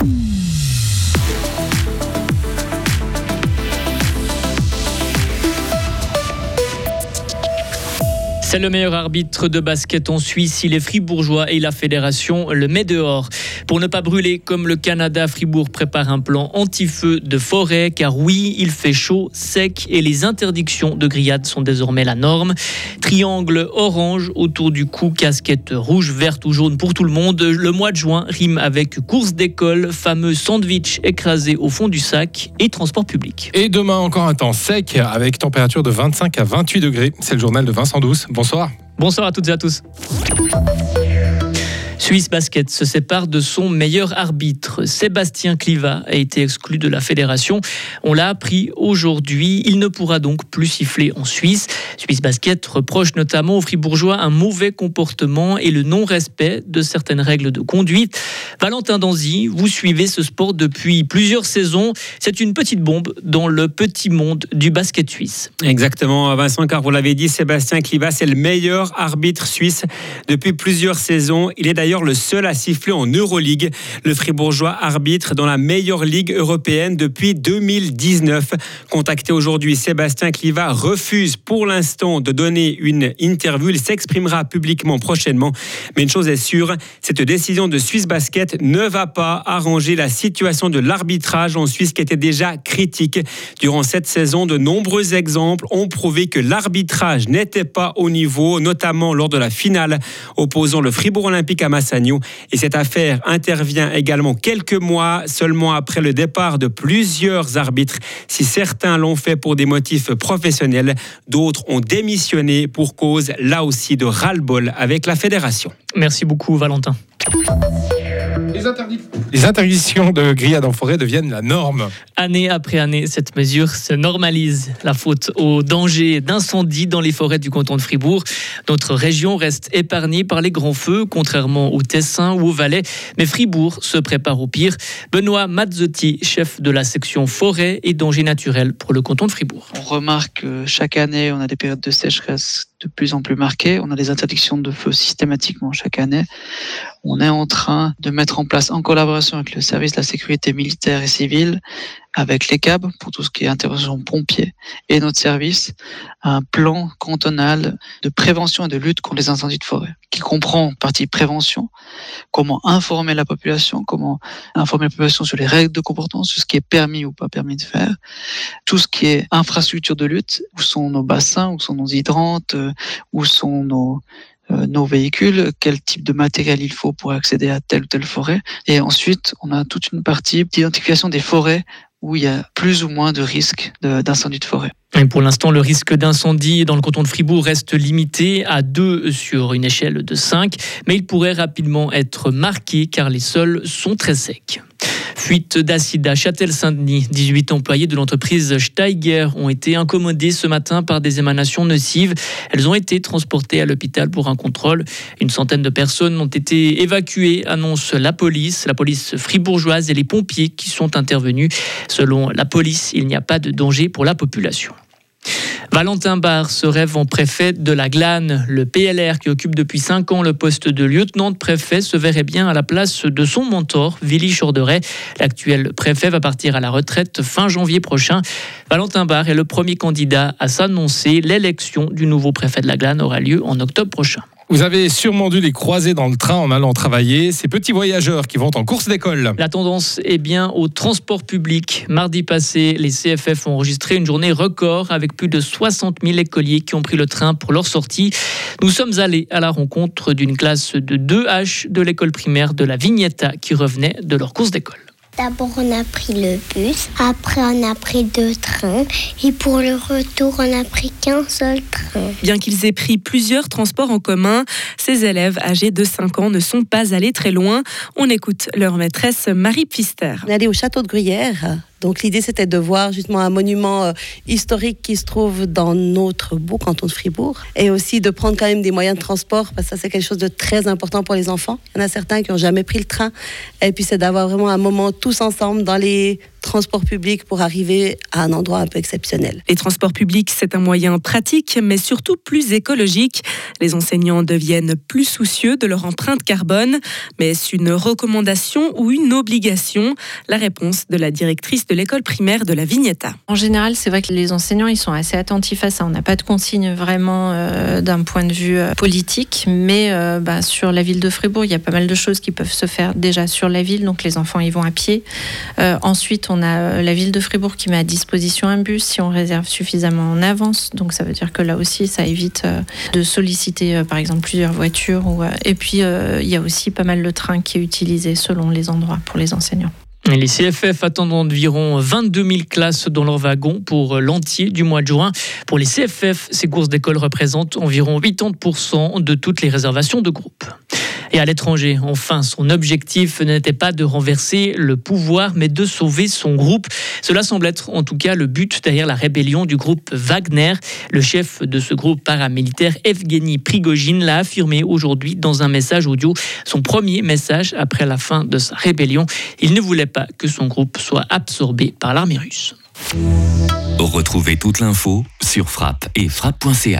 Mm. Le meilleur arbitre de basket en Suisse. Il est fribourgeois et la fédération le met dehors. Pour ne pas brûler comme le Canada, Fribourg prépare un plan anti-feu de forêt car oui, il fait chaud, sec et les interdictions de grillade sont désormais la norme. Triangle orange autour du cou, casquette rouge, verte ou jaune pour tout le monde. Le mois de juin rime avec course d'école, fameux sandwich écrasé au fond du sac et transport public. Et demain encore un temps sec avec température de 25 à 28 degrés. C'est le journal de Vincent Douce. Bonsoir. Bonsoir à toutes et à tous. Suisse Basket se sépare de son meilleur arbitre. Sébastien Cliva a été exclu de la fédération. On l'a appris aujourd'hui. Il ne pourra donc plus siffler en Suisse. Suisse Basket reproche notamment aux Fribourgeois un mauvais comportement et le non-respect de certaines règles de conduite. Valentin Danzy, vous suivez ce sport depuis plusieurs saisons. C'est une petite bombe dans le petit monde du basket suisse. Exactement, Vincent, car vous l'avez dit, Sébastien Cliva, c'est le meilleur arbitre suisse depuis plusieurs saisons. Il est d'ailleurs le seul à siffler en Euroleague. Le Fribourgeois arbitre dans la meilleure ligue européenne depuis 2019. Contacté aujourd'hui, Sébastien Cliva refuse pour l'instant de donner une interview. Il s'exprimera publiquement prochainement. Mais une chose est sûre, cette décision de Suisse Basket ne va pas arranger la situation de l'arbitrage en Suisse qui était déjà critique. Durant cette saison, de nombreux exemples ont prouvé que l'arbitrage n'était pas au niveau, notamment lors de la finale opposant le Fribourg Olympique à Et cette affaire intervient également quelques mois seulement après le départ de plusieurs arbitres. Si certains l'ont fait pour des motifs professionnels, d'autres ont démissionné pour cause là aussi de ras-le-bol avec la fédération. Merci beaucoup Valentin. Les, interdictions de grillade en forêt deviennent la norme. Année après année, cette mesure se normalise. La faute au danger d'incendie dans les forêts du canton de Fribourg. Notre région reste épargnée par les grands feux, contrairement au Tessin ou au Valais. Mais Fribourg se prépare au pire. Benoît Mazzotti, chef de la section forêt et danger naturel pour le canton de Fribourg. On remarque que chaque année, on a des périodes de sécheresse de plus en plus marquées. On a des interdictions de feu systématiquement chaque année. On est en train de mettre en place, en collaboration avec le service de la sécurité militaire et civile, avec les CAB pour tout ce qui est intervention pompiers et notre service, un plan cantonal de prévention et de lutte contre les incendies de forêt, qui comprend partie prévention, comment informer la population, comment informer la population sur les règles de comportement, sur ce qui est permis ou pas permis de faire, tout ce qui est infrastructure de lutte, où sont nos bassins, où sont nos hydrantes, euh, où sont nos euh, nos véhicules, quel type de matériel il faut pour accéder à telle ou telle forêt. Et ensuite, on a toute une partie d'identification des forêts où il y a plus ou moins de risques d'incendie de, forêt. Pour l'instant, le risque d'incendie dans le canton de Fribourg reste limité à 2 sur une échelle de 5, mais il pourrait rapidement être marqué car les sols sont très secs. Fuite d'acide à Châtel-Saint-Denis. 18 employés de l'entreprise Steiger ont été incommodés ce matin par des émanations nocives. Elles ont été transportées à l'hôpital pour un contrôle. Une centaine de personnes ont été évacuées, annonce la police, la police fribourgeoise et les pompiers qui sont intervenus. Selon la police, il n'y a pas de danger pour la population. Valentin Barre se rêve en préfet de la Glane. Le PLR, qui occupe depuis cinq ans le poste de lieutenant de préfet, se verrait bien à la place de son mentor, Willy Chorderet. L'actuel préfet va partir à la retraite fin janvier prochain. Valentin Barre est le premier candidat à s'annoncer. L'élection du nouveau préfet de la Glane aura lieu en octobre prochain. Vous avez sûrement dû les croiser dans le train en allant travailler, ces petits voyageurs qui vont en course d'école. La tendance est bien au transport public. Mardi passé, les CFF ont enregistré une journée record avec plus de 60 000 écoliers qui ont pris le train pour leur sortie. Nous sommes allés à la rencontre d'une classe de 2H de l'école primaire de la Vignetta qui revenait de leur course d'école. D'abord, on a pris le bus, après, on a pris deux trains, et pour le retour, on a pris qu'un seul train. Bien qu'ils aient pris plusieurs transports en commun, ces élèves âgés de 5 ans ne sont pas allés très loin. On écoute leur maîtresse Marie Pfister. On est allé au château de Gruyère donc l'idée, c'était de voir justement un monument euh, historique qui se trouve dans notre beau canton de Fribourg et aussi de prendre quand même des moyens de transport parce que ça, c'est quelque chose de très important pour les enfants. Il y en a certains qui n'ont jamais pris le train et puis c'est d'avoir vraiment un moment tous ensemble dans les transport public pour arriver à un endroit un peu exceptionnel. Les transports publics, c'est un moyen pratique, mais surtout plus écologique. Les enseignants deviennent plus soucieux de leur empreinte carbone. Mais est-ce une recommandation ou une obligation? La réponse de la directrice de l'école primaire de la Vignetta. En général, c'est vrai que les enseignants, ils sont assez attentifs à ça. On n'a pas de consigne vraiment euh, d'un point de vue euh, politique, mais euh, bah, sur la ville de Fribourg, il y a pas mal de choses qui peuvent se faire déjà sur la ville. Donc les enfants, ils vont à pied. ensuite, on a la ville de Fribourg qui met à disposition un bus si on réserve suffisamment en avance. Donc ça veut dire que là aussi, ça évite de solliciter, par exemple, plusieurs voitures. Et puis, il y a aussi pas mal de trains qui est utilisé selon les endroits pour les enseignants. Les CFF attendent environ 22 000 classes dans leur wagon pour l'entier du mois de juin. Pour les CFF, ces courses d'école représentent environ 80% de toutes les réservations de groupe et à l'étranger. Enfin, son objectif n'était pas de renverser le pouvoir, mais de sauver son groupe. Cela semble être en tout cas le but derrière la rébellion du groupe Wagner. Le chef de ce groupe paramilitaire, Evgeny Prigogine, l'a affirmé aujourd'hui dans un message audio, son premier message après la fin de sa rébellion. Il ne voulait pas que son groupe soit absorbé par l'armée russe. Retrouvez toute l'info sur frappe et frappe.ch.